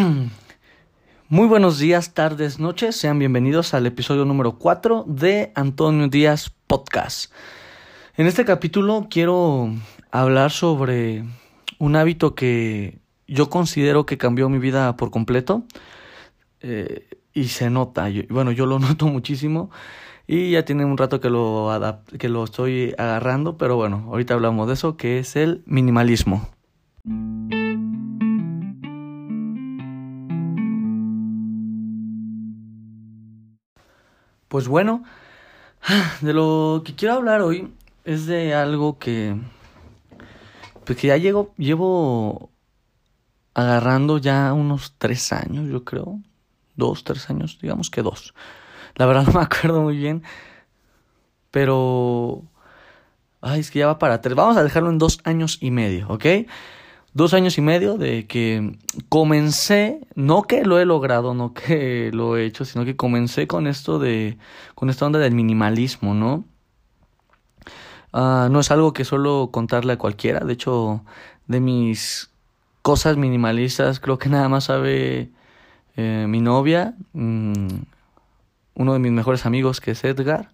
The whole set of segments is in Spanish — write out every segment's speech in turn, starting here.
Muy buenos días, tardes, noches. Sean bienvenidos al episodio número 4 de Antonio Díaz Podcast. En este capítulo quiero hablar sobre un hábito que yo considero que cambió mi vida por completo. Eh, y se nota, bueno, yo lo noto muchísimo. Y ya tiene un rato que lo, que lo estoy agarrando, pero bueno, ahorita hablamos de eso, que es el minimalismo. Pues bueno, de lo que quiero hablar hoy es de algo que, pues que ya llevo, llevo agarrando ya unos tres años, yo creo. Dos, tres años, digamos que dos. La verdad no me acuerdo muy bien. Pero... Ay, es que ya va para tres. Vamos a dejarlo en dos años y medio, ¿ok? Dos años y medio de que comencé, no que lo he logrado, no que lo he hecho, sino que comencé con esto de, con esta onda del minimalismo, ¿no? Ah, no es algo que suelo contarle a cualquiera, de hecho, de mis cosas minimalistas, creo que nada más sabe eh, mi novia, mm, uno de mis mejores amigos que es Edgar,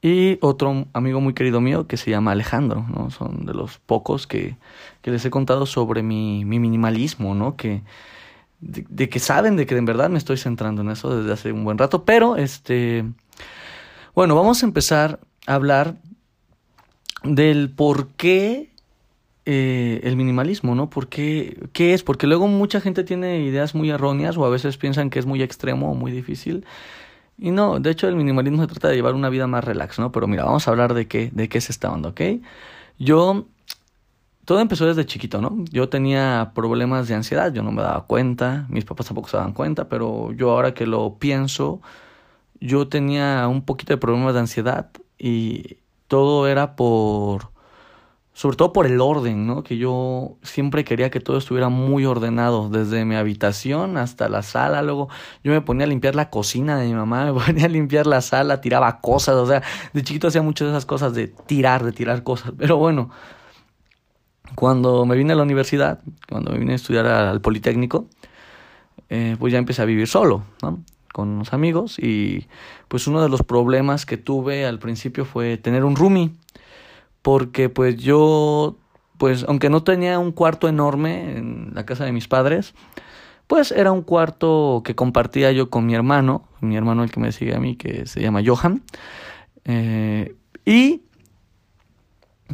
y otro amigo muy querido mío que se llama Alejandro, ¿no? Son de los pocos que, que les he contado sobre mi, mi minimalismo, ¿no? Que, de, que saben de que en verdad me estoy centrando en eso desde hace un buen rato, pero este, bueno, vamos a empezar a hablar del por qué eh, el minimalismo, ¿no? ¿Por qué, ¿Qué es? Porque luego mucha gente tiene ideas muy erróneas o a veces piensan que es muy extremo o muy difícil. Y no, de hecho el minimalismo se trata de llevar una vida más relax, ¿no? Pero mira, vamos a hablar de qué, de qué es esta onda, ¿ok? Yo, todo empezó desde chiquito, ¿no? Yo tenía problemas de ansiedad, yo no me daba cuenta, mis papás tampoco se daban cuenta, pero yo ahora que lo pienso, yo tenía un poquito de problemas de ansiedad y todo era por sobre todo por el orden, ¿no? Que yo siempre quería que todo estuviera muy ordenado, desde mi habitación hasta la sala, luego yo me ponía a limpiar la cocina de mi mamá, me ponía a limpiar la sala, tiraba cosas, o sea, de chiquito hacía muchas de esas cosas de tirar, de tirar cosas, pero bueno, cuando me vine a la universidad, cuando me vine a estudiar al Politécnico, eh, pues ya empecé a vivir solo, ¿no? Con unos amigos y pues uno de los problemas que tuve al principio fue tener un roomie porque pues yo, pues aunque no tenía un cuarto enorme en la casa de mis padres, pues era un cuarto que compartía yo con mi hermano, mi hermano el que me sigue a mí, que se llama Johan, eh, y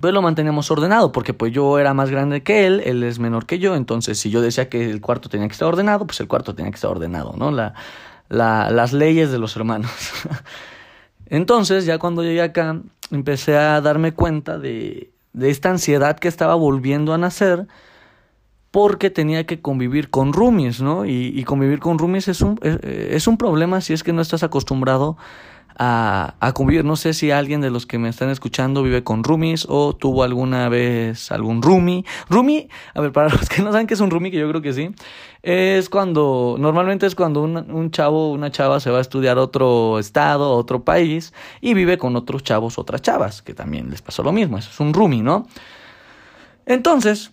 pues lo manteníamos ordenado, porque pues yo era más grande que él, él es menor que yo, entonces si yo decía que el cuarto tenía que estar ordenado, pues el cuarto tenía que estar ordenado, ¿no? La, la, las leyes de los hermanos. entonces ya cuando llegué acá, empecé a darme cuenta de, de esta ansiedad que estaba volviendo a nacer porque tenía que convivir con roomies, ¿no? Y, y convivir con roomies es un, es, es, un problema si es que no estás acostumbrado a, a convivir. No sé si alguien de los que me están escuchando vive con roomies o tuvo alguna vez algún roomie. Roomie, a ver, para los que no saben qué es un roomie, que yo creo que sí, es cuando, normalmente es cuando un, un chavo una chava se va a estudiar a otro estado, a otro país y vive con otros chavos, otras chavas, que también les pasó lo mismo. Eso es un roomie, ¿no? Entonces,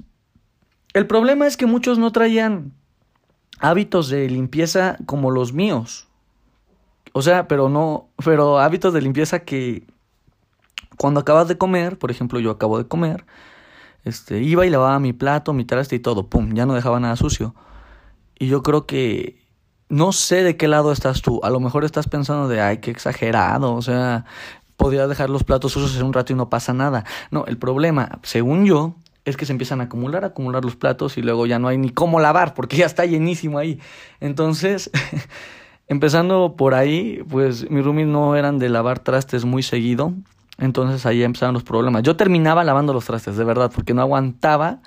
el problema es que muchos no traían hábitos de limpieza como los míos. O sea, pero no, pero hábitos de limpieza que cuando acabas de comer, por ejemplo, yo acabo de comer, este, iba y lavaba mi plato, mi traste y todo, pum, ya no dejaba nada sucio. Y yo creo que no sé de qué lado estás tú. A lo mejor estás pensando de, ay, qué exagerado, o sea, podría dejar los platos sucios en un rato y no pasa nada. No, el problema, según yo, es que se empiezan a acumular, acumular los platos y luego ya no hay ni cómo lavar porque ya está llenísimo ahí. Entonces, Empezando por ahí, pues mis roomies no eran de lavar trastes muy seguido, entonces ahí empezaron los problemas. Yo terminaba lavando los trastes, de verdad, porque no aguantaba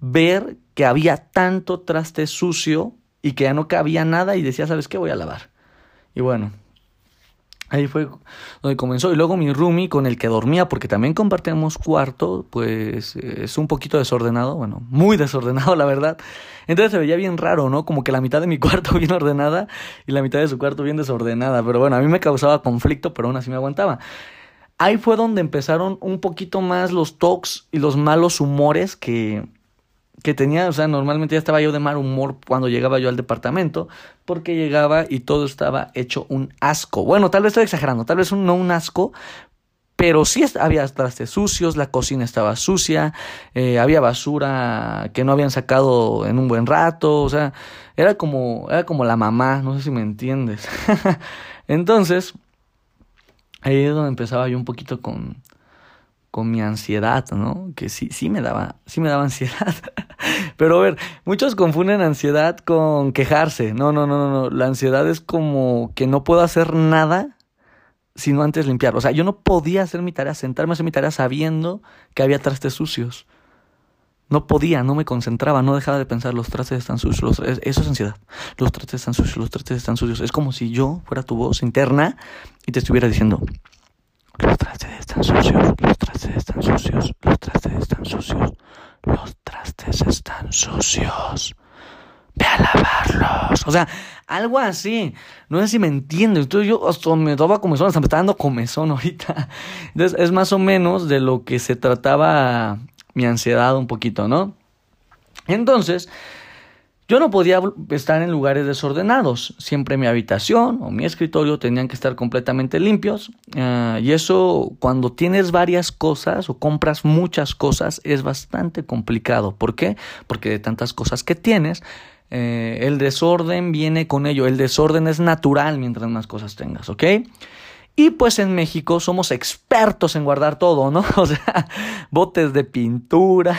ver que había tanto traste sucio y que ya no cabía nada y decía, ¿sabes qué? Voy a lavar. Y bueno, Ahí fue donde comenzó. Y luego mi roomie con el que dormía, porque también compartíamos cuarto, pues es un poquito desordenado, bueno, muy desordenado, la verdad. Entonces se veía bien raro, ¿no? Como que la mitad de mi cuarto bien ordenada y la mitad de su cuarto bien desordenada. Pero bueno, a mí me causaba conflicto, pero aún así me aguantaba. Ahí fue donde empezaron un poquito más los talks y los malos humores que, que tenía, o sea, normalmente ya estaba yo de mal humor cuando llegaba yo al departamento, porque llegaba y todo estaba hecho un asco. Bueno, tal vez estoy exagerando, tal vez no un asco, pero sí había trastes sucios, la cocina estaba sucia, eh, había basura que no habían sacado en un buen rato, o sea, era como, era como la mamá, no sé si me entiendes. Entonces, ahí es donde empezaba yo un poquito con, con mi ansiedad, ¿no? Que sí, sí me daba, sí me daba ansiedad. Pero a ver, muchos confunden ansiedad con quejarse. No, no, no, no, no. La ansiedad es como que no puedo hacer nada sino antes limpiar. O sea, yo no podía hacer mi tarea, sentarme a hacer mi tarea sabiendo que había trastes sucios. No podía, no me concentraba, no dejaba de pensar, los trastes están sucios. eso es ansiedad. Los trastes están sucios, los trastes están sucios. Es como si yo fuera tu voz interna y te estuviera diciendo, los trastes están sucios, los trastes están sucios, los trastes están sucios, los trastes están sucios. Ve a lavarlos. O sea, algo así. No sé si me entiendo. Entonces yo hasta me daba comezón, hasta me está dando comezón ahorita. Entonces es más o menos de lo que se trataba mi ansiedad un poquito, ¿no? Entonces, yo no podía estar en lugares desordenados. Siempre mi habitación o mi escritorio tenían que estar completamente limpios. Ah, y eso, cuando tienes varias cosas o compras muchas cosas, es bastante complicado. ¿Por qué? Porque de tantas cosas que tienes, eh, el desorden viene con ello. El desorden es natural mientras más cosas tengas, ¿ok? Y pues en México somos expertos en guardar todo, ¿no? O sea, botes de pintura.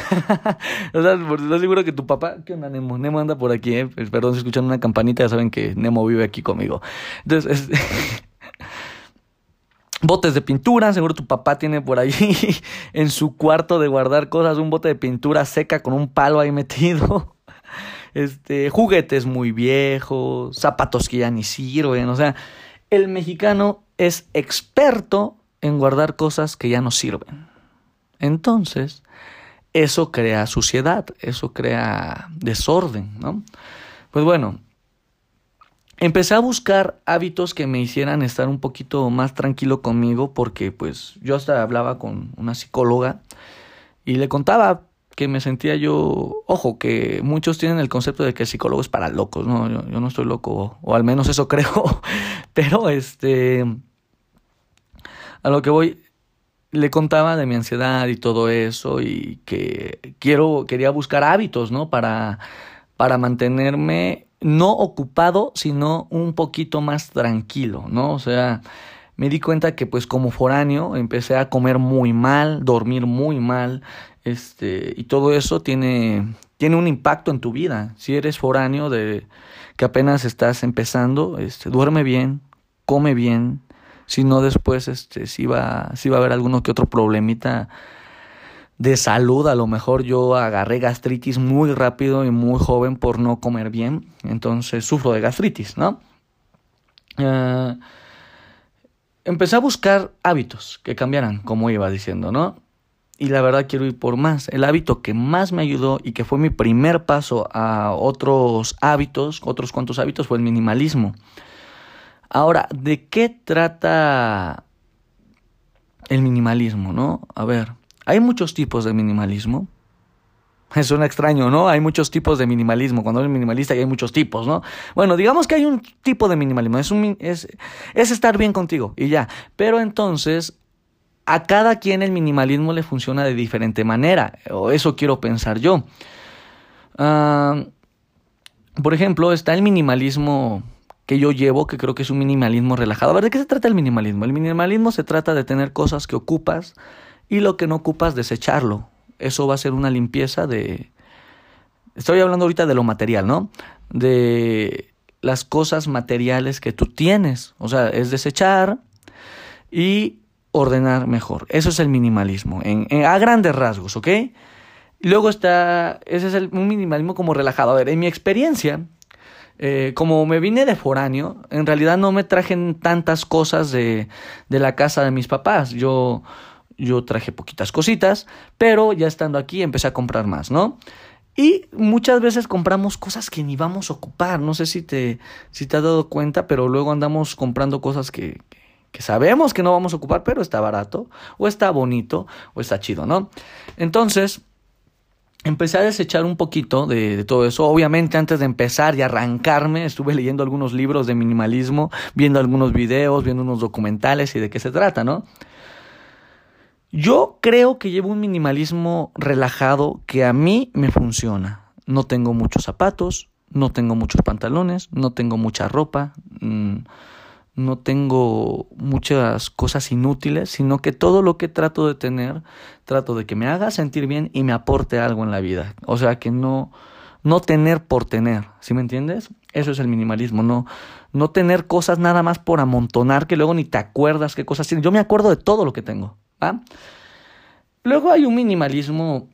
o sea, estoy seguro que tu papá. ¿Qué onda, Nemo? Nemo anda por aquí, ¿eh? Pues, perdón si escuchan una campanita, ya saben que Nemo vive aquí conmigo. Entonces, botes de pintura, seguro tu papá tiene por ahí en su cuarto de guardar cosas un bote de pintura seca con un palo ahí metido. Este, juguetes muy viejos, zapatos que ya ni sirven, o sea, el mexicano es experto en guardar cosas que ya no sirven. Entonces, eso crea suciedad, eso crea desorden, ¿no? Pues bueno, empecé a buscar hábitos que me hicieran estar un poquito más tranquilo conmigo porque pues yo hasta hablaba con una psicóloga y le contaba que me sentía yo, ojo, que muchos tienen el concepto de que el psicólogo es para locos, no, yo, no estoy loco, o al menos eso creo, pero este, a lo que voy, le contaba de mi ansiedad y todo eso y que quiero, quería buscar hábitos, ¿no? Para, para mantenerme no ocupado, sino un poquito más tranquilo, ¿no? O sea, me di cuenta que pues como foráneo empecé a comer muy mal, dormir muy mal, este, y todo eso tiene, tiene un impacto en tu vida. Si eres foráneo de que apenas estás empezando, este, duerme bien, come bien, si no después este, si va, si va a haber alguno que otro problemita de salud, a lo mejor yo agarré gastritis muy rápido y muy joven por no comer bien, entonces sufro de gastritis, ¿no? Uh, empecé a buscar hábitos que cambiaran, como iba diciendo, ¿no? Y la verdad quiero ir por más. El hábito que más me ayudó y que fue mi primer paso a otros hábitos, otros cuantos hábitos, fue el minimalismo. Ahora, ¿de qué trata el minimalismo, no? A ver, hay muchos tipos de minimalismo. Un extraño, ¿no? Hay muchos tipos de minimalismo. Cuando eres minimalista hay muchos tipos, ¿no? Bueno, digamos que hay un tipo de minimalismo. Es, un, es, es estar bien contigo y ya. Pero entonces, a cada quien el minimalismo le funciona de diferente manera. O eso quiero pensar yo. Ah, por ejemplo, está el minimalismo que yo llevo, que creo que es un minimalismo relajado. A ver, ¿de qué se trata el minimalismo? El minimalismo se trata de tener cosas que ocupas y lo que no ocupas desecharlo eso va a ser una limpieza de... Estoy hablando ahorita de lo material, ¿no? De las cosas materiales que tú tienes. O sea, es desechar y ordenar mejor. Eso es el minimalismo, en, a grandes rasgos, ¿ok? Luego está, ese es el, un minimalismo como relajado. A ver, en mi experiencia, eh, como me vine de foráneo, en realidad no me trajen tantas cosas de, de la casa de mis papás. Yo yo traje poquitas cositas, pero ya estando aquí empecé a comprar más, ¿no? Y muchas veces compramos cosas que ni vamos a ocupar. No sé si te, si te has dado cuenta, pero luego andamos comprando cosas que, que sabemos que no vamos a ocupar, pero está barato, o está bonito, o está chido, ¿no? Entonces, empecé a desechar un poquito de, todo eso. Obviamente antes de empezar y arrancarme estuve leyendo algunos libros de minimalismo, viendo algunos videos, viendo unos documentales y de qué se trata, ¿no? Yo creo que llevo un minimalismo relajado que a mí me funciona. No tengo muchos zapatos, no tengo muchos pantalones, no tengo mucha ropa. Mm, no tengo muchas cosas inútiles, sino que todo lo que trato de tener, trato de que me haga sentir bien y me aporte algo en la vida. O sea, que no, no tener por tener, ¿sí me entiendes? Eso es el minimalismo, no, no tener cosas nada más por amontonar que luego ni te acuerdas qué cosas tienes. Yo me acuerdo de todo lo que tengo, ¿va? Luego hay un minimalismo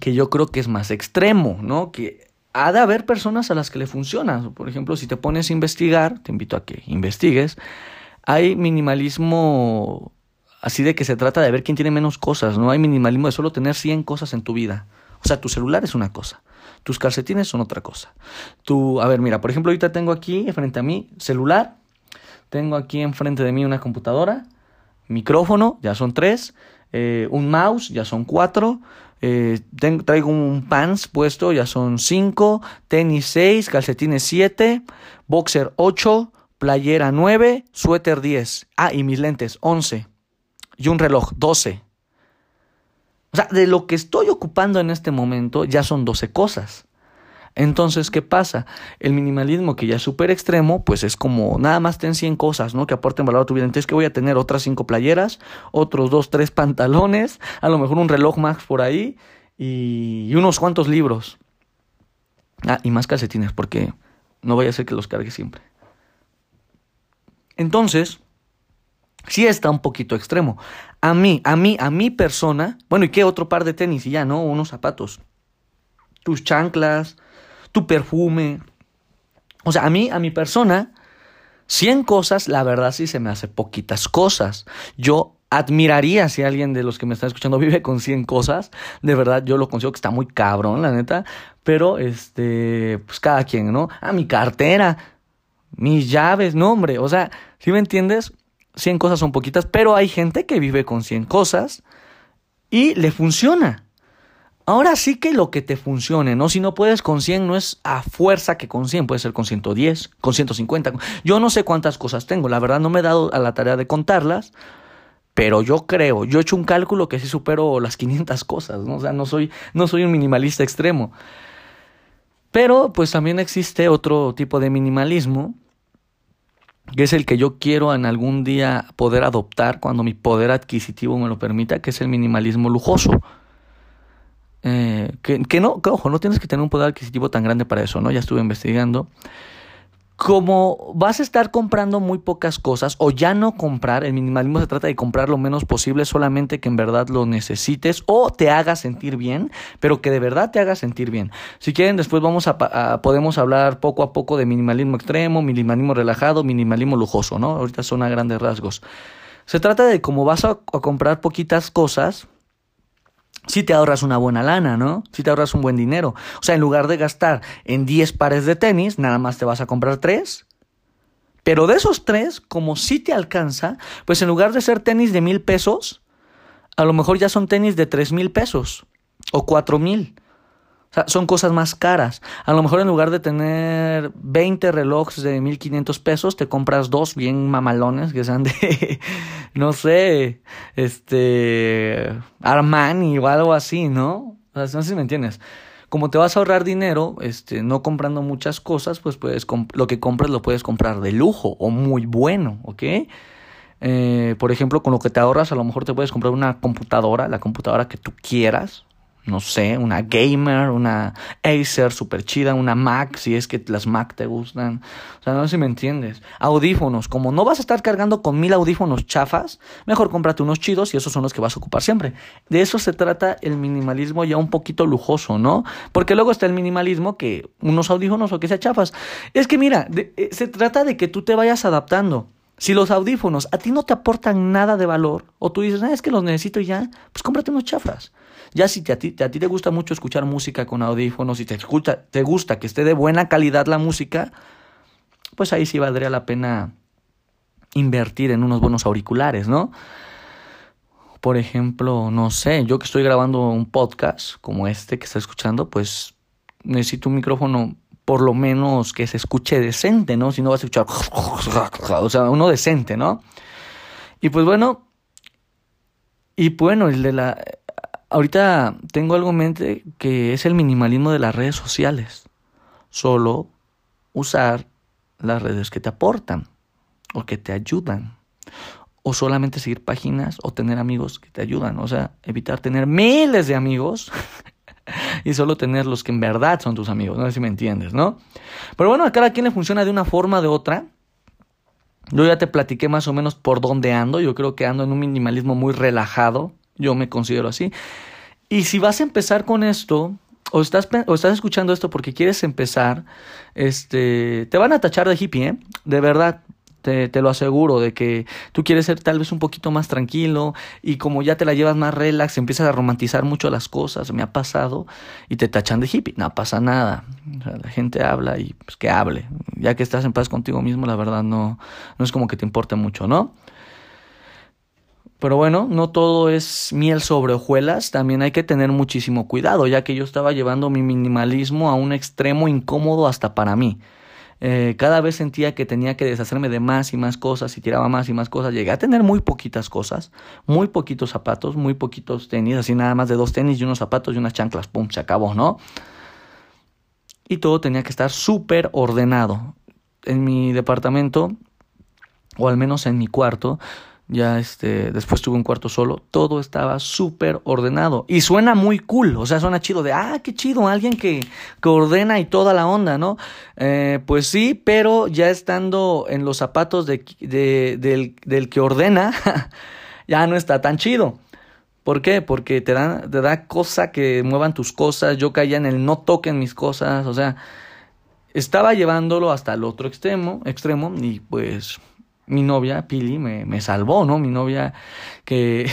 que yo creo que es más extremo, ¿no? Que ha de haber personas a las que le funciona. Por ejemplo, si te pones a investigar, te invito a que investigues, hay minimalismo así de que se trata de ver quién tiene menos cosas, no hay minimalismo de solo tener 100 cosas en tu vida. O sea, tu celular es una cosa, tus calcetines son otra cosa. Tu, a ver, mira, por ejemplo, ahorita tengo aquí frente a mí celular, tengo aquí enfrente de mí una computadora, micrófono, ya son tres, eh, un mouse, ya son cuatro, eh, traigo un pants puesto, ya son 5, tenis 6, calcetines 7, boxer 8, playera 9, suéter 10. Ah, y mis lentes 11. Y un reloj 12. O sea, de lo que estoy ocupando en este momento ya son 12 cosas. Entonces, ¿qué pasa? El minimalismo que ya es súper extremo, pues es como nada más ten 100 cosas, ¿no? Que aporten valor a tu vida. Entonces, que voy a tener otras 5 playeras, otros 2, 3 pantalones, a lo mejor un reloj Max por ahí y, unos cuantos libros. Ah, y más calcetines, porque no vaya a ser que los cargue siempre. Entonces, sí está un poquito extremo. A mí, a mí, a mi persona, bueno, ¿y qué otro par de tenis? Y ya, ¿no? Unos zapatos. Tus chanclas, tu perfume. O sea, a mí, a mi persona, 100 cosas, la verdad sí se me hace poquitas cosas. Yo admiraría si alguien de los que me están escuchando vive con 100 cosas. De verdad, yo lo considero que está muy cabrón, la neta. Pero, este, pues cada quien, ¿no? Ah, mi cartera, mis llaves, no, hombre. O sea, si me entiendes, 100 cosas son poquitas, pero hay gente que vive con 100 cosas y le funciona. Ahora sí que lo que te funcione, ¿no? Si no puedes con 100, no es a fuerza que con 100, puede ser con 110, con 150. Yo no sé cuántas cosas tengo, la verdad no me he dado a la tarea de contarlas, pero yo creo, yo he hecho un cálculo que sí supero las 500 cosas, ¿no? O sea, no soy, no soy un minimalista extremo. Pero pues también existe otro tipo de minimalismo, que es el que yo quiero en algún día poder adoptar cuando mi poder adquisitivo me lo permita, que es el minimalismo lujoso. Eh, que, no, que ojo, no tienes que tener un poder adquisitivo tan grande para eso, ¿no? Ya estuve investigando. Como vas a estar comprando muy pocas cosas o ya no comprar, el minimalismo se trata de comprar lo menos posible, solamente que en verdad lo necesites o te haga sentir bien, pero que de verdad te haga sentir bien. Si quieren, después vamos a, podemos hablar poco a poco de minimalismo extremo, minimalismo relajado, minimalismo lujoso, ¿no? Ahorita son a grandes rasgos. Se trata de cómo vas a comprar poquitas cosas, si te ahorras una buena lana, ¿no? Si te ahorras un buen dinero. O sea, en lugar de gastar en 10 pares de tenis, nada más te vas a comprar 3. Pero de esos 3, como si te alcanza, pues en lugar de ser tenis de mil pesos, a lo mejor ya son tenis de tres mil pesos o cuatro mil. O sea, son cosas más caras. A lo mejor en lugar de tener 20 relojes de 1500 pesos, te compras dos bien mamalones que sean de, no sé, este, Armani o algo así, ¿no? O sea, no sé si me entiendes. Como te vas a ahorrar dinero, este, no comprando muchas cosas, pues puedes, lo que compras lo puedes comprar de lujo o muy bueno, ¿ok? Eh, por ejemplo, con lo que te ahorras, a lo mejor te puedes comprar una computadora, la computadora que tú quieras, no sé, una gamer, una Acer super chida, una Mac, si es que las Mac te gustan. O sea, no sé si me entiendes. Audífonos, como no vas a estar cargando con mil audífonos chafas, mejor cómprate unos chidos y esos son los que vas a ocupar siempre. De eso se trata el minimalismo ya un poquito lujoso, ¿no? Porque luego está el minimalismo que unos audífonos o que sea chafas. Es que mira, eh, se trata de que tú te vayas adaptando. Si los audífonos a ti no te aportan nada de valor, o tú dices, ah, es que los necesito ya, pues cómprate unos chafas. Ya si a, ti, te gusta mucho escuchar música con audífonos y te, te gusta que esté de buena calidad la música, pues ahí sí valdría la pena invertir en unos buenos auriculares, ¿no? Por ejemplo, no sé, yo que estoy grabando un podcast como este que está escuchando, pues necesito un micrófono por lo menos que se escuche decente, ¿no? Si no vas a escuchar, o sea, uno decente, ¿no? Y pues bueno, y bueno, el de la... Ahorita tengo algo en mente que es el minimalismo de las redes sociales. Solo usar las redes que te aportan o que te ayudan. O solamente seguir páginas o tener amigos que te ayudan. O sea, evitar tener miles de amigos y solo tener los que en verdad son tus amigos. No sé si me entiendes, ¿no? Pero bueno, a cada quien le funciona de una forma o de otra. Yo ya te platiqué más o menos por dónde ando. Yo creo que ando en un minimalismo muy relajado. Yo me considero así. Y si vas a empezar con esto, o estás, o estás escuchando esto porque quieres empezar, este, te van a tachar de hippie, ¿eh? De verdad, te, te, lo aseguro, de que tú quieres ser tal vez un poquito más tranquilo y como ya te la llevas más relax, empiezas a romantizar mucho las cosas, me ha pasado, y te tachan de hippie, no pasa nada, la gente habla y pues que hable, ya que estás en paz contigo mismo, la verdad no, no es como que te importe mucho, ¿no? Pero bueno, no todo es miel sobre hojuelas, también hay que tener muchísimo cuidado, ya que yo estaba llevando mi minimalismo a un extremo incómodo hasta para mí. Eh, cada vez sentía que tenía que deshacerme de más y más cosas y tiraba más y más cosas. Llegué a tener muy poquitas cosas, muy poquitos zapatos, muy poquitos tenis, así nada más de dos tenis y unos zapatos y unas chanclas, pum, se acabó, ¿no? Y todo tenía que estar súper ordenado. En mi departamento, o al menos en mi cuarto, ya este, después tuve un cuarto solo, todo estaba súper ordenado y suena muy cool, o sea, suena chido de, ah, qué chido, alguien que, que ordena y toda la onda, ¿no? Eh, pues sí, pero ya estando en los zapatos de, de, del, del que ordena, ya no está tan chido. ¿Por qué? Porque te da, te da cosa que muevan tus cosas, yo caía en el no toquen mis cosas, o sea, estaba llevándolo hasta el otro extremo, extremo y pues mi novia, Pili, me, me salvó, ¿no? Mi novia que,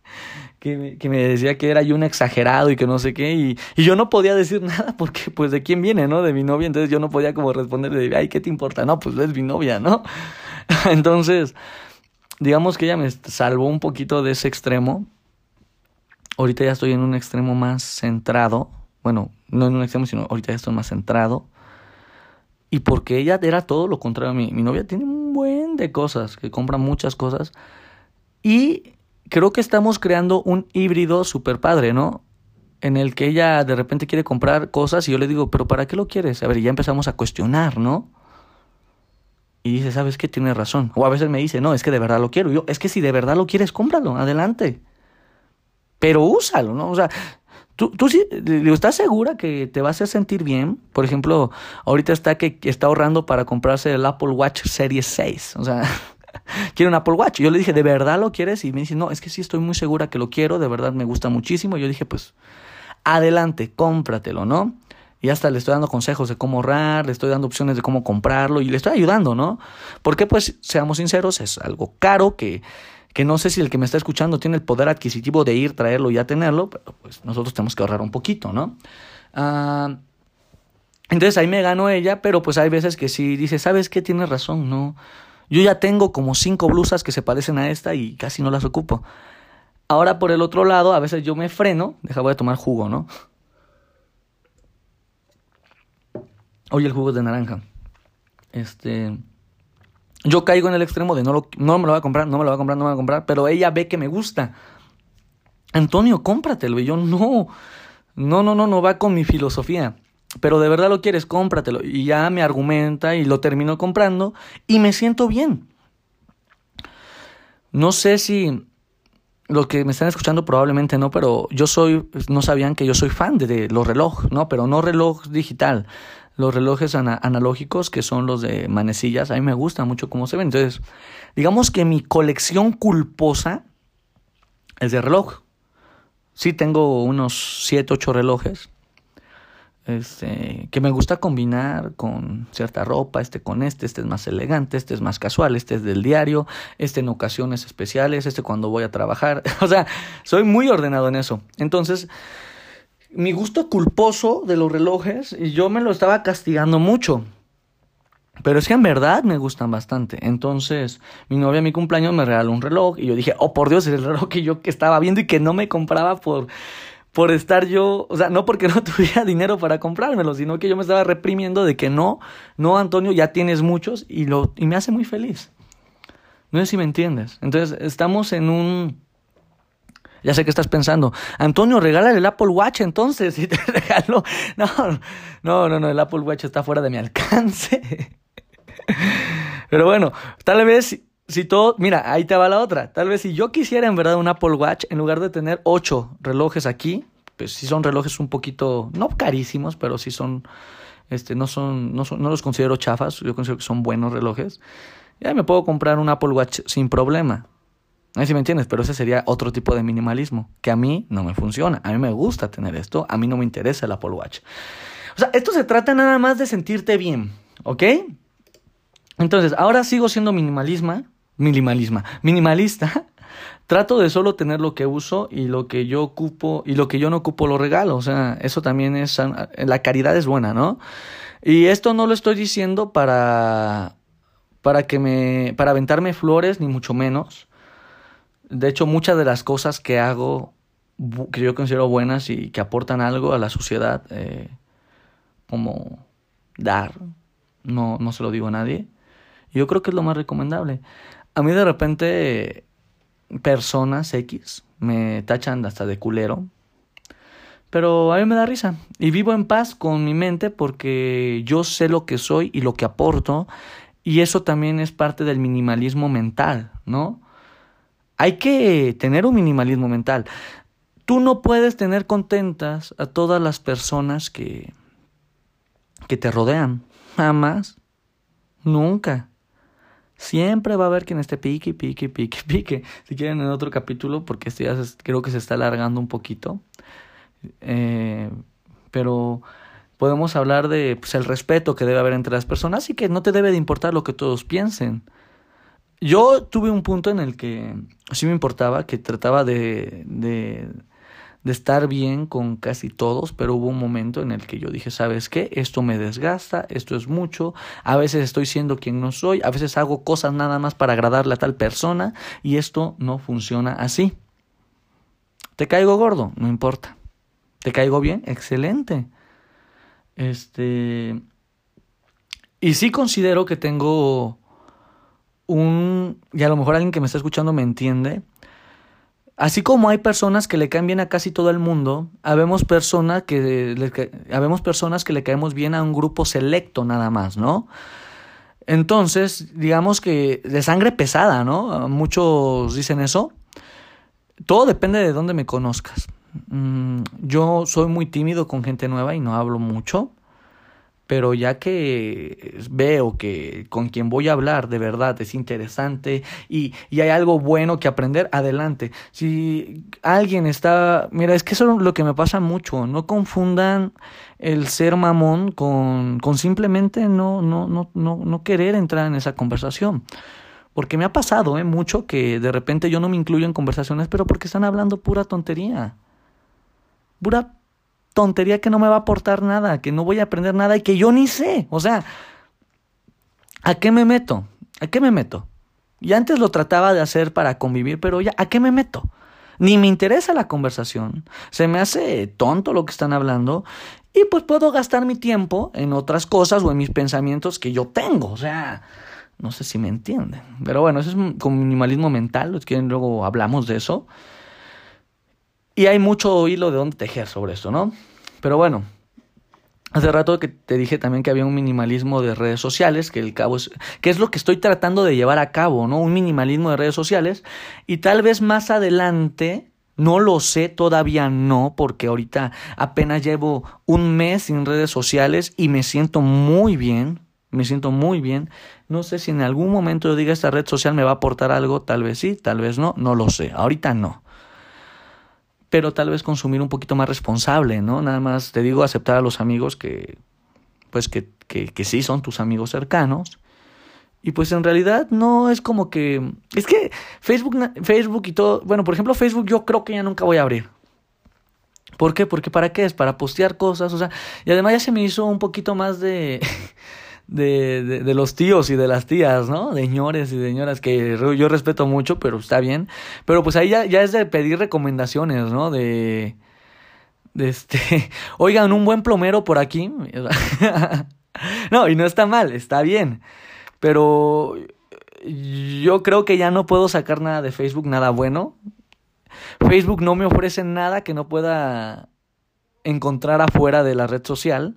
que, me, que, me, decía que era yo un exagerado y que no sé qué, y, y, yo no podía decir nada porque, pues, ¿de quién viene, no? De mi novia, entonces yo no podía como responderle, ay, ¿qué te importa? No, pues es mi novia, ¿no? entonces, digamos que ella me salvó un poquito de ese extremo. Ahorita ya estoy en un extremo más centrado, bueno, no en un extremo, sino ahorita ya estoy más centrado. Y porque ella era todo lo contrario a mí. Mi novia tiene un buen de cosas, que compra muchas cosas. Y creo que estamos creando un híbrido super padre, ¿no? En el que ella de repente quiere comprar cosas y yo le digo, pero ¿para qué lo quieres? A ver, ya empezamos a cuestionar, ¿no? Y dice, ¿sabes qué? Tiene razón. O a veces me dice, no, es que de verdad lo quiero. Y yo, es que si de verdad lo quieres, cómpralo, adelante. Pero úsalo, ¿no? O sea, ¿Tú, tú sí, estás segura que te vas a sentir bien? Por ejemplo, ahorita está que está ahorrando para comprarse el Apple Watch Series 6. O sea, quiere un Apple Watch. Yo le dije, ¿de verdad lo quieres? Y me dice, no, es que sí estoy muy segura que lo quiero, de verdad me gusta muchísimo. Y yo dije, pues, adelante, cómpratelo, ¿no? Y hasta le estoy dando consejos de cómo ahorrar, le estoy dando opciones de cómo comprarlo y le estoy ayudando, ¿no? Porque, pues, seamos sinceros, es algo caro que que no sé si el que me está escuchando tiene el poder adquisitivo de ir, traerlo y ya tenerlo, pero pues nosotros tenemos que ahorrar un poquito, ¿no? Ah, entonces ahí me ganó ella, pero pues hay veces que sí dice, ¿sabes qué? Tienes razón, no. Yo ya tengo como cinco blusas que se parecen a esta y casi no las ocupo. Ahora por el otro lado, a veces yo me freno, deja voy a tomar jugo, ¿no? Oye, el jugo es de naranja. Este yo caigo en el extremo de no, lo, no me lo voy a comprar, no me lo voy a comprar, no me lo voy a comprar, pero ella ve que me gusta. Antonio, cómpratelo. Y yo, no, no, no, no, no va con mi filosofía. Pero de verdad lo quieres, cómpratelo. Y ya me argumenta y lo termino comprando y me siento bien. No sé si los que me están escuchando probablemente no, pero yo soy, no sabían que yo soy fan de, de los relojes, ¿no? Pero no reloj digital, los relojes analógicos, que son los de manecillas, a mí me gusta mucho cómo se ven. Entonces, digamos que mi colección culposa es de reloj. Sí tengo unos 7, 8 relojes. Este, que me gusta combinar con cierta ropa, este con este, este es más elegante, este es más casual, este es del diario, este en ocasiones especiales, este cuando voy a trabajar. o sea, soy muy ordenado en eso. Entonces, mi gusto culposo de los relojes yo me lo estaba castigando mucho. Pero es que en verdad me gustan bastante. Entonces, mi novia a mi cumpleaños me regaló un reloj y yo dije, oh por Dios, es el reloj que yo estaba viendo y que no me compraba por, por estar yo, o sea, no porque no tuviera dinero para comprármelo, sino que yo me estaba reprimiendo de que no, no Antonio, ya tienes muchos y, lo, y me hace muy feliz. No sé si me entiendes. Entonces, estamos en un... Ya sé que estás pensando, Antonio, regálale el Apple Watch entonces, y te regalo. No, no, no, no, el Apple Watch está fuera de mi alcance. Pero bueno, tal vez si todo, mira, ahí te va la otra. Tal vez si yo quisiera en verdad un Apple Watch, en lugar de tener ocho relojes aquí, pues sí son relojes un poquito, no carísimos, pero sí son, este, no son, no son, no los considero chafas, yo considero que son buenos relojes. Ya me puedo comprar un Apple Watch sin problema. Ahí sí me entiendes, pero ese sería otro tipo de minimalismo, que a mí no me funciona. A mí me gusta tener esto, a mí no me interesa el Apple Watch. O sea, esto se trata nada más de sentirte bien, ¿ok? Entonces, ahora sigo siendo minimalisma, minimalisma, minimalista. Trato de solo tener lo que uso y lo que yo ocupo y lo que yo no ocupo lo regalo. O sea, eso también es, la caridad es buena, ¿no? Y esto no lo estoy diciendo para, para que me, para aventarme flores, ni mucho menos. De hecho, muchas de las cosas que hago, que yo considero buenas y que aportan algo a la sociedad, eh, como dar, no, no se lo digo a nadie. Yo creo que es lo más recomendable. A mí de repente personas X me tachan hasta de culero. Pero a mí me da risa. Y vivo en paz con mi mente porque yo sé lo que soy y lo que aporto. Y eso también es parte del minimalismo mental, ¿no? Hay que tener un minimalismo mental. Tú no puedes tener contentas a todas las personas que, que te rodean. Jamás. Nunca. Siempre va a haber quien esté pique, pique, pique, pique. Si quieren en otro capítulo, porque este ya creo que se está alargando un poquito. Eh, pero podemos hablar de pues, el respeto que debe haber entre las personas y que no te debe de importar lo que todos piensen. Yo tuve un punto en el que sí me importaba, que trataba de, de de estar bien con casi todos, pero hubo un momento en el que yo dije, ¿sabes qué? Esto me desgasta, esto es mucho, a veces estoy siendo quien no soy, a veces hago cosas nada más para agradarle a tal persona y esto no funciona así. ¿Te caigo gordo? No importa. ¿Te caigo bien? Excelente. Este... Y sí considero que tengo un... Y a lo mejor alguien que me está escuchando me entiende Así como hay personas que le caen bien a casi todo el mundo, habemos personas que le, habemos personas que le caemos bien a un grupo selecto nada más, ¿no? Entonces, digamos que de sangre pesada, ¿no? Muchos dicen eso. Todo depende de dónde me conozcas. Mm, yo soy muy tímido con gente nueva y no hablo mucho pero ya que veo que con quien voy a hablar de verdad es interesante y, y, hay algo bueno que aprender, adelante. Si alguien está, mira, es que eso es lo que me pasa mucho, no confundan el ser mamón con, con simplemente no, no, no, no, no querer entrar en esa conversación. Porque me ha pasado ¿eh? mucho que de repente yo no me incluyo en conversaciones, pero porque están hablando pura tontería. Pura tontería que no me va a aportar nada, que no voy a aprender nada y que yo ni sé. O sea, ¿a qué me meto? ¿A qué me meto? Y antes lo trataba de hacer para convivir, pero ya, ¿a qué me meto? Ni me interesa la conversación. Se me hace tonto lo que están hablando y pues puedo gastar mi tiempo en otras cosas o en mis pensamientos que yo tengo. O sea, no sé si me entienden. Pero bueno, eso es como minimalismo mental. Quieren luego hablamos de eso. Y hay mucho hilo de dónde tejer sobre esto, ¿no? Pero bueno, Hace rato que te dije también que había un minimalismo de redes sociales, que el cabo es, que es lo que estoy tratando de llevar a cabo, ¿no? Un minimalismo de redes sociales. Y tal vez más adelante, no lo sé, todavía no, porque ahorita apenas llevo un mes sin redes sociales y me siento muy bien, me siento muy bien. No sé si en algún momento yo diga esta red social me va a aportar algo, tal vez sí, tal vez no, no lo sé, ahorita no pero tal vez consumir un poquito más responsable, ¿no? Nada más te digo aceptar a los amigos que, pues que, que, que sí son tus amigos cercanos. Y pues en realidad no es como que... Es que Facebook, Facebook y todo... Bueno, por ejemplo, Facebook yo creo que ya nunca voy a abrir. ¿Por qué? Porque ¿para qué es? Para postear cosas, o sea... Y además ya se me hizo un poquito más de... de, de, los tíos y de las tías, ¿no? De señores y señoras que yo respeto mucho, pero está bien. Pero pues ahí ya, ya es de pedir recomendaciones, ¿no? De, de este, oigan, un buen plomero por aquí. no, y no está mal, está bien. Pero yo creo que ya no puedo sacar nada de Facebook, nada bueno. Facebook no me ofrece nada que no pueda encontrar afuera de la red social.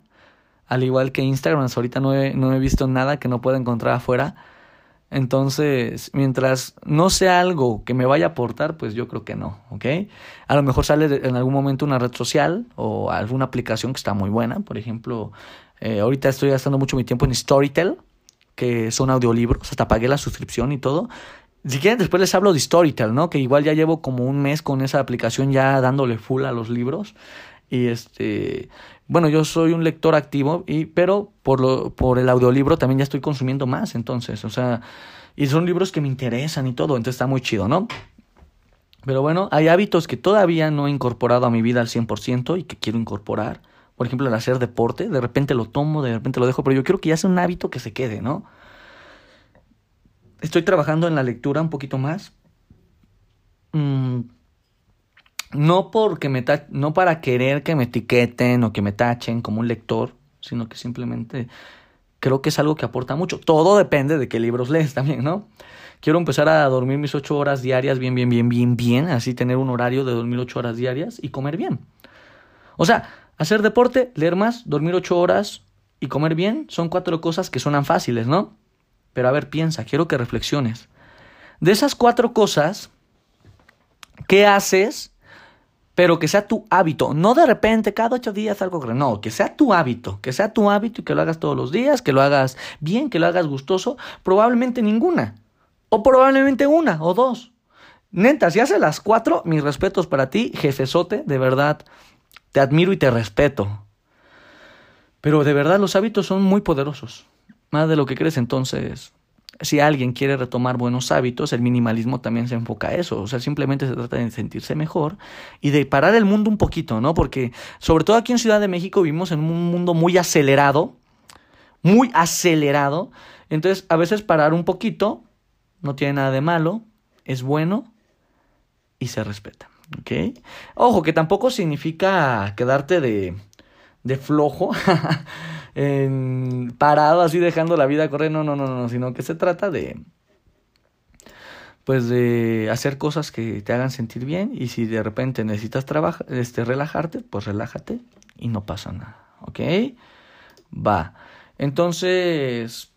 Al igual que Instagram, ahorita no he, no he visto nada que no pueda encontrar afuera. Entonces, mientras no sea algo que me vaya a aportar, pues yo creo que no, ¿ok? A lo mejor sale en algún momento una red social o alguna aplicación que está muy buena. Por ejemplo, eh, ahorita estoy gastando mucho mi tiempo en Storytel, que son audiolibros. Hasta pagué la suscripción y todo. Si quieren, después les hablo de Storytel, ¿no? Que igual ya llevo como un mes con esa aplicación ya dándole full a los libros. Y este, bueno, yo soy un lector activo, y, pero por, lo, por el audiolibro también ya estoy consumiendo más, entonces, o sea, y son libros que me interesan y todo, entonces está muy chido, ¿no? Pero bueno, hay hábitos que todavía no he incorporado a mi vida al 100% y que quiero incorporar. Por ejemplo, el hacer deporte, de repente lo tomo, de repente lo dejo, pero yo quiero que ya sea un hábito que se quede, ¿no? Estoy trabajando en la lectura un poquito más. Mm, no porque me no para querer que me etiqueten o que me tachen como un lector, sino que simplemente creo que es algo que aporta mucho. Todo depende de qué libros lees también, ¿no? Quiero empezar a dormir mis ocho horas diarias bien, bien, bien, bien, bien, así tener un horario de dormir ocho horas diarias y comer bien. O sea, hacer deporte, leer más, dormir ocho horas y comer bien son cuatro cosas que suenan fáciles, ¿no? Pero a ver, piensa, quiero que reflexiones. De esas cuatro cosas, ¿qué haces pero que sea tu hábito, no de repente cada ocho días algo, no, que sea tu hábito, que sea tu hábito y que lo hagas todos los días, que lo hagas bien, que lo hagas gustoso, probablemente ninguna, o probablemente una o dos. Neta, si haces las cuatro, mis respetos para ti, jefezote, de verdad, te admiro y te respeto. Pero de verdad los hábitos son muy poderosos, más de lo que crees entonces si alguien quiere retomar buenos hábitos, el minimalismo también se enfoca a eso. O sea, simplemente se trata de sentirse mejor y de parar el mundo un poquito, ¿no? Porque sobre todo aquí en Ciudad de México vivimos en un mundo muy acelerado, muy acelerado. Entonces, a veces parar un poquito no tiene nada de malo, es bueno y se respeta. ¿Ok? Ojo, que tampoco significa quedarte de, de flojo. en, parado así dejando la vida correr, no, no, no, no, sino que se trata de pues de hacer cosas que te hagan sentir bien y si de repente necesitas trabajar, este, relajarte, pues relájate y no pasa nada, ¿ok? Va. Entonces,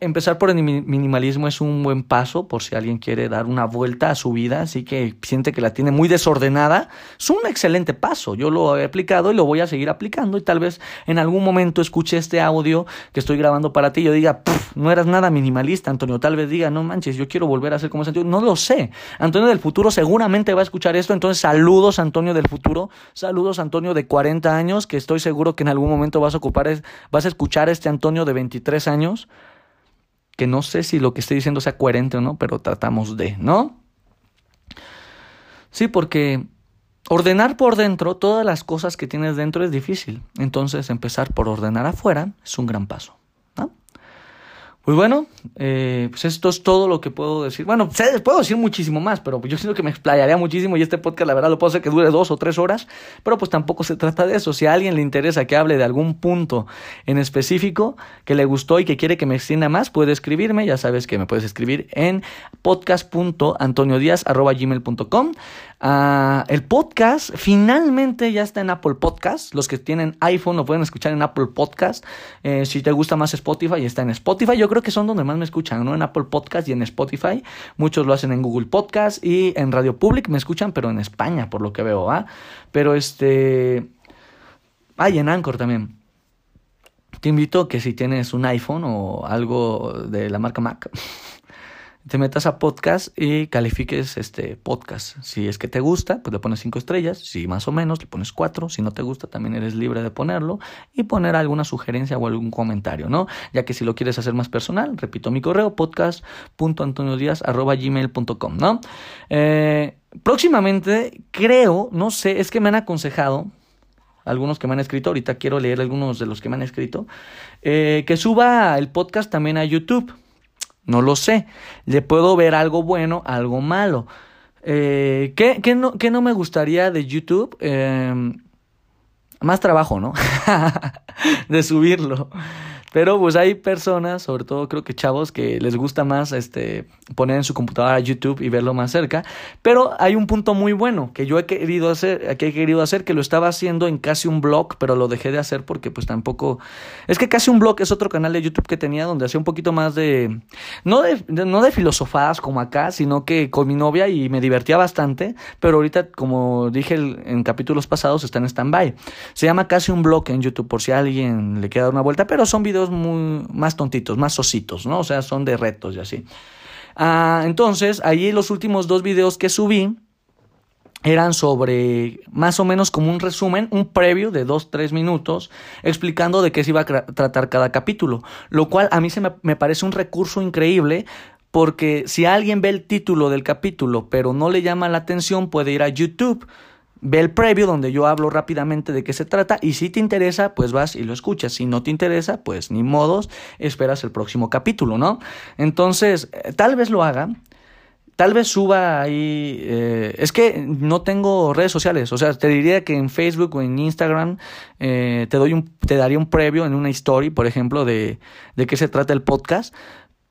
empezar por el minimalismo es un buen paso por si alguien quiere dar una vuelta a su vida, así que siente que la tiene muy desordenada, es un excelente paso. Yo lo he aplicado y lo voy a seguir aplicando y tal vez en algún momento escuche este audio que estoy grabando para ti y yo diga, no eras nada minimalista, Antonio, tal vez diga, no manches, yo quiero volver a ser como ese Antonio, no lo sé. Antonio del futuro seguramente va a escuchar esto, entonces saludos Antonio del futuro, saludos Antonio de 40 años, que estoy seguro que en algún momento vas a ocupar, vas a escuchar este Antonio de 23 años que no sé si lo que estoy diciendo sea coherente o no, pero tratamos de, ¿no? Sí, porque ordenar por dentro todas las cosas que tienes dentro es difícil. Entonces empezar por ordenar afuera es un gran paso. Pues bueno, eh, pues esto es todo lo que puedo decir. Bueno, puedo decir muchísimo más, pero yo siento que me explayaría muchísimo y este podcast la verdad lo puedo hacer que dure dos o tres horas, pero pues tampoco se trata de eso. Si a alguien le interesa que hable de algún punto en específico que le gustó y que quiere que me extienda más, puede escribirme. Ya sabes que me puedes escribir en podcast.antoniodiaz.gmail.com. Uh, el podcast finalmente ya está en Apple Podcast. Los que tienen iPhone lo pueden escuchar en Apple Podcast. Eh, si te gusta más Spotify, está en Spotify. Yo creo que son donde más me escuchan, ¿no? En Apple Podcast y en Spotify. Muchos lo hacen en Google Podcast y en Radio Public me escuchan, pero en España, por lo que veo, ¿ah? Pero este. Hay en Anchor también. Te invito que si tienes un iPhone o algo de la marca Mac te metas a podcast y califiques este podcast. Si es que te gusta, pues le pones cinco estrellas. Si más o menos, le pones cuatro. Si no te gusta, también eres libre de ponerlo y poner alguna sugerencia o algún comentario, ¿no? Ya que si lo quieres hacer más personal, repito mi correo, podcast.antoniodiaz.gmail.com, ¿no? Eh, próximamente, creo, no sé, es que me han aconsejado algunos que me han escrito, ahorita quiero leer algunos de los que me han escrito, eh, que suba el podcast también a YouTube. No lo sé. Le puedo ver algo bueno, algo malo. Eh, ¿qué, qué, no, ¿Qué no me gustaría de YouTube? Eh, más trabajo, ¿no? de subirlo. Pero pues hay personas, sobre todo creo que chavos, que les gusta más este poner en su computadora YouTube y verlo más cerca. Pero hay un punto muy bueno que yo he querido hacer, que he querido hacer, que lo estaba haciendo en casi un blog, pero lo dejé de hacer porque pues tampoco. Es que casi un blog es otro canal de YouTube que tenía donde hacía un poquito más de. No de, no de filosofadas como acá, sino que con mi novia y me divertía bastante. Pero ahorita, como dije en capítulos pasados, está en stand-by. Se llama casi un blog en YouTube, por si a alguien le queda una vuelta, pero son videos más tontitos, más ositos, ¿no? O sea, son de retos y así. Ah, entonces, ahí los últimos dos videos que subí eran sobre más o menos como un resumen, un previo de dos, tres minutos, explicando de qué se iba a tratar cada capítulo, lo cual a mí se me, me parece un recurso increíble porque si alguien ve el título del capítulo pero no le llama la atención puede ir a YouTube Ve el previo donde yo hablo rápidamente de qué se trata y si te interesa, pues vas y lo escuchas. Si no te interesa, pues ni modos, esperas el próximo capítulo, ¿no? Entonces, eh, tal vez lo haga. Tal vez suba ahí. Eh, es que no tengo redes sociales. O sea, te diría que en Facebook o en Instagram eh, te doy un, te daría un previo en una story, por ejemplo, de, de qué se trata el podcast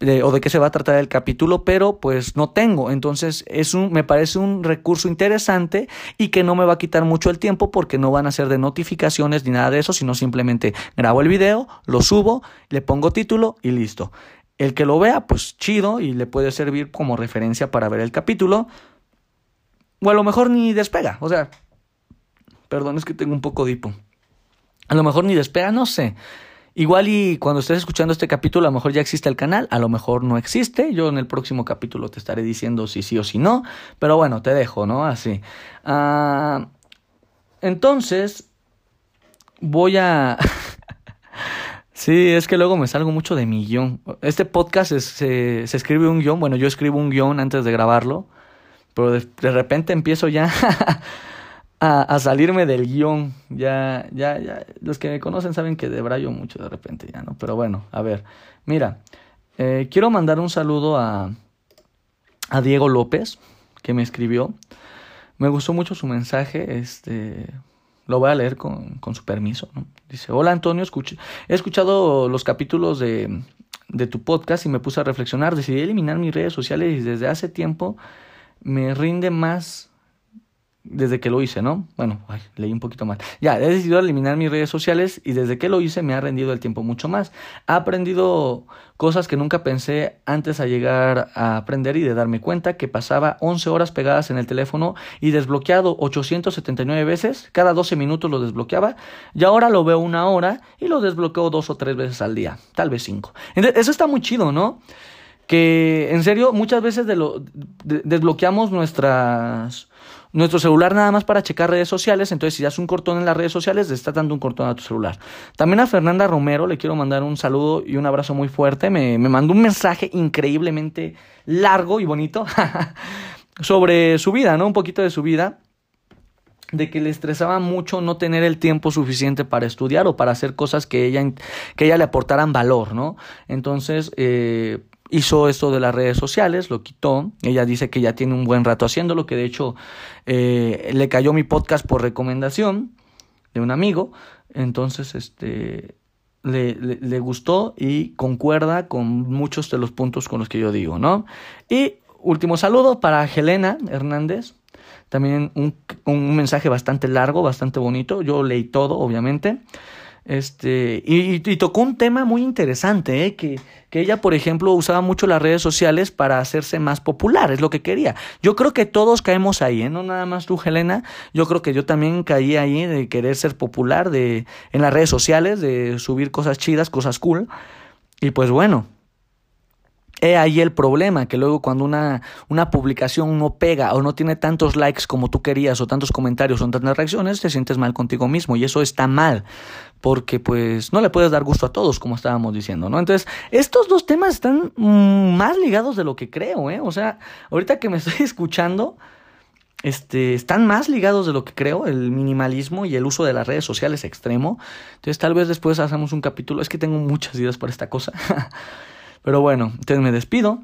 o de qué se va a tratar el capítulo, pero pues no tengo. Entonces es un, me parece un recurso interesante y que no me va a quitar mucho el tiempo porque no van a ser de notificaciones ni nada de eso, sino simplemente grabo el video, lo subo, le pongo título y listo. El que lo vea, pues chido y le puede servir como referencia para ver el capítulo. O a lo mejor ni despega, o sea, perdón, es que tengo un poco de. A lo mejor ni despega, no sé. Igual y cuando estés escuchando este capítulo, a lo mejor ya existe el canal, a lo mejor no existe. Yo en el próximo capítulo te estaré diciendo si sí o si no. Pero bueno, te dejo, ¿no? Así. Ah, entonces, voy a... sí, es que luego me salgo mucho de mi guion. Este podcast se, se, escribe un guion. Bueno, yo escribo un guion antes de grabarlo. Pero de repente empiezo ya a, salirme del guion. Ya, ya, ya, los que me conocen saben que debrayo mucho de repente ya, ¿no? Pero bueno, a ver, mira, eh, quiero mandar un saludo a, a Diego López, que me escribió. Me gustó mucho su mensaje, este, lo voy a leer con, con su permiso, ¿no? Dice, hola Antonio, escuche, he escuchado los capítulos de, de tu podcast y me puse a reflexionar, decidí eliminar mis redes sociales y desde hace tiempo me rinde más desde que lo hice, ¿no? Bueno, leí un poquito mal. Ya, he decidido eliminar mis redes sociales y desde que lo hice me ha rendido el tiempo mucho más. He aprendido cosas que nunca pensé antes a llegar a aprender y de darme cuenta que pasaba 11 horas pegadas en el teléfono y desbloqueado 879 veces, cada 12 minutos lo desbloqueaba y ahora lo veo una hora y lo desbloqueo dos o tres veces al día, tal vez cinco. eso está muy chido, ¿no? Que en serio muchas veces de lo, desbloqueamos nuestras nuestro celular nada más para checar redes sociales, entonces si das un cortón en las redes sociales, le está dando un cortón a tu celular. También a Fernanda Romero le quiero mandar un saludo y un abrazo muy fuerte. Me, me mandó un mensaje increíblemente largo y bonito sobre su vida, ¿no? Un poquito de su vida de que le estresaba mucho no tener el tiempo suficiente para estudiar o para hacer cosas que ella, que ella le aportaran valor, ¿no? Entonces, eh, hizo esto de las redes sociales, lo quitó. Ella dice que ya tiene un buen rato haciéndolo, que de hecho eh, le cayó mi podcast por recomendación de un amigo. Entonces, este, le, gustó y concuerda con muchos de los puntos con los que yo digo, ¿no? Y último saludo para Helena Hernández. También un mensaje bastante largo, bastante bonito. Yo leí todo, obviamente. Este, y, tocó un tema muy interesante, ¿eh? que, que ella, por ejemplo, usaba mucho las redes sociales para hacerse más popular, es lo que quería. Yo creo que todos caemos ahí, ¿eh? no nada más tú, Helena, yo creo que yo también caí ahí de querer ser popular de, en las redes sociales, de subir cosas chidas, cosas cool. Y pues bueno, He ahí el problema, que luego cuando una, una publicación no pega o no tiene tantos likes como tú querías o tantos comentarios o tantas reacciones, te sientes mal contigo mismo y eso está mal porque pues no le puedes dar gusto a todos como estábamos diciendo, ¿no? Entonces, estos dos temas están mm, más ligados de lo que creo, ¿eh? O sea, ahorita que me estoy escuchando, este, están más ligados de lo que creo, el minimalismo y el uso de las redes sociales extremo. Entonces tal vez después hagamos un capítulo, es que tengo muchas ideas para esta cosa. Pero bueno, entonces me despido.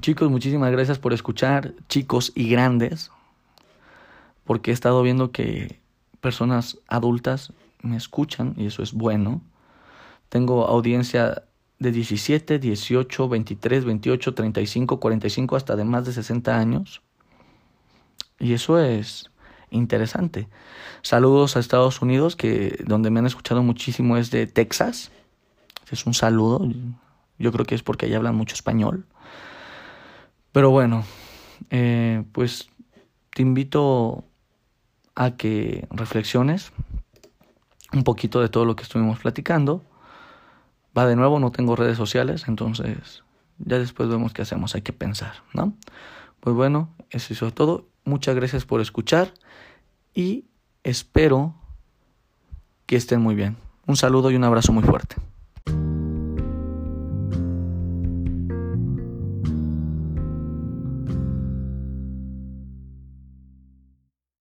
Chicos, muchísimas gracias por escuchar, chicos y grandes, porque he estado viendo que personas adultas me escuchan y eso es bueno. Tengo audiencia de 17, 18, 23, 28, 35, 45 hasta de más de 60 años. Y eso es interesante. Saludos a Estados Unidos, que donde me han escuchado muchísimo es de Texas. Es un saludo. Yo creo que es porque allá hablan mucho español. Pero bueno, eh, pues te invito a que reflexiones un poquito de todo lo que estuvimos platicando. Va de nuevo, no tengo redes sociales, entonces ya después vemos qué hacemos, hay que pensar, ¿no? Pues bueno, eso es todo. Muchas gracias por escuchar y espero que estén muy bien. Un saludo y un abrazo muy fuerte.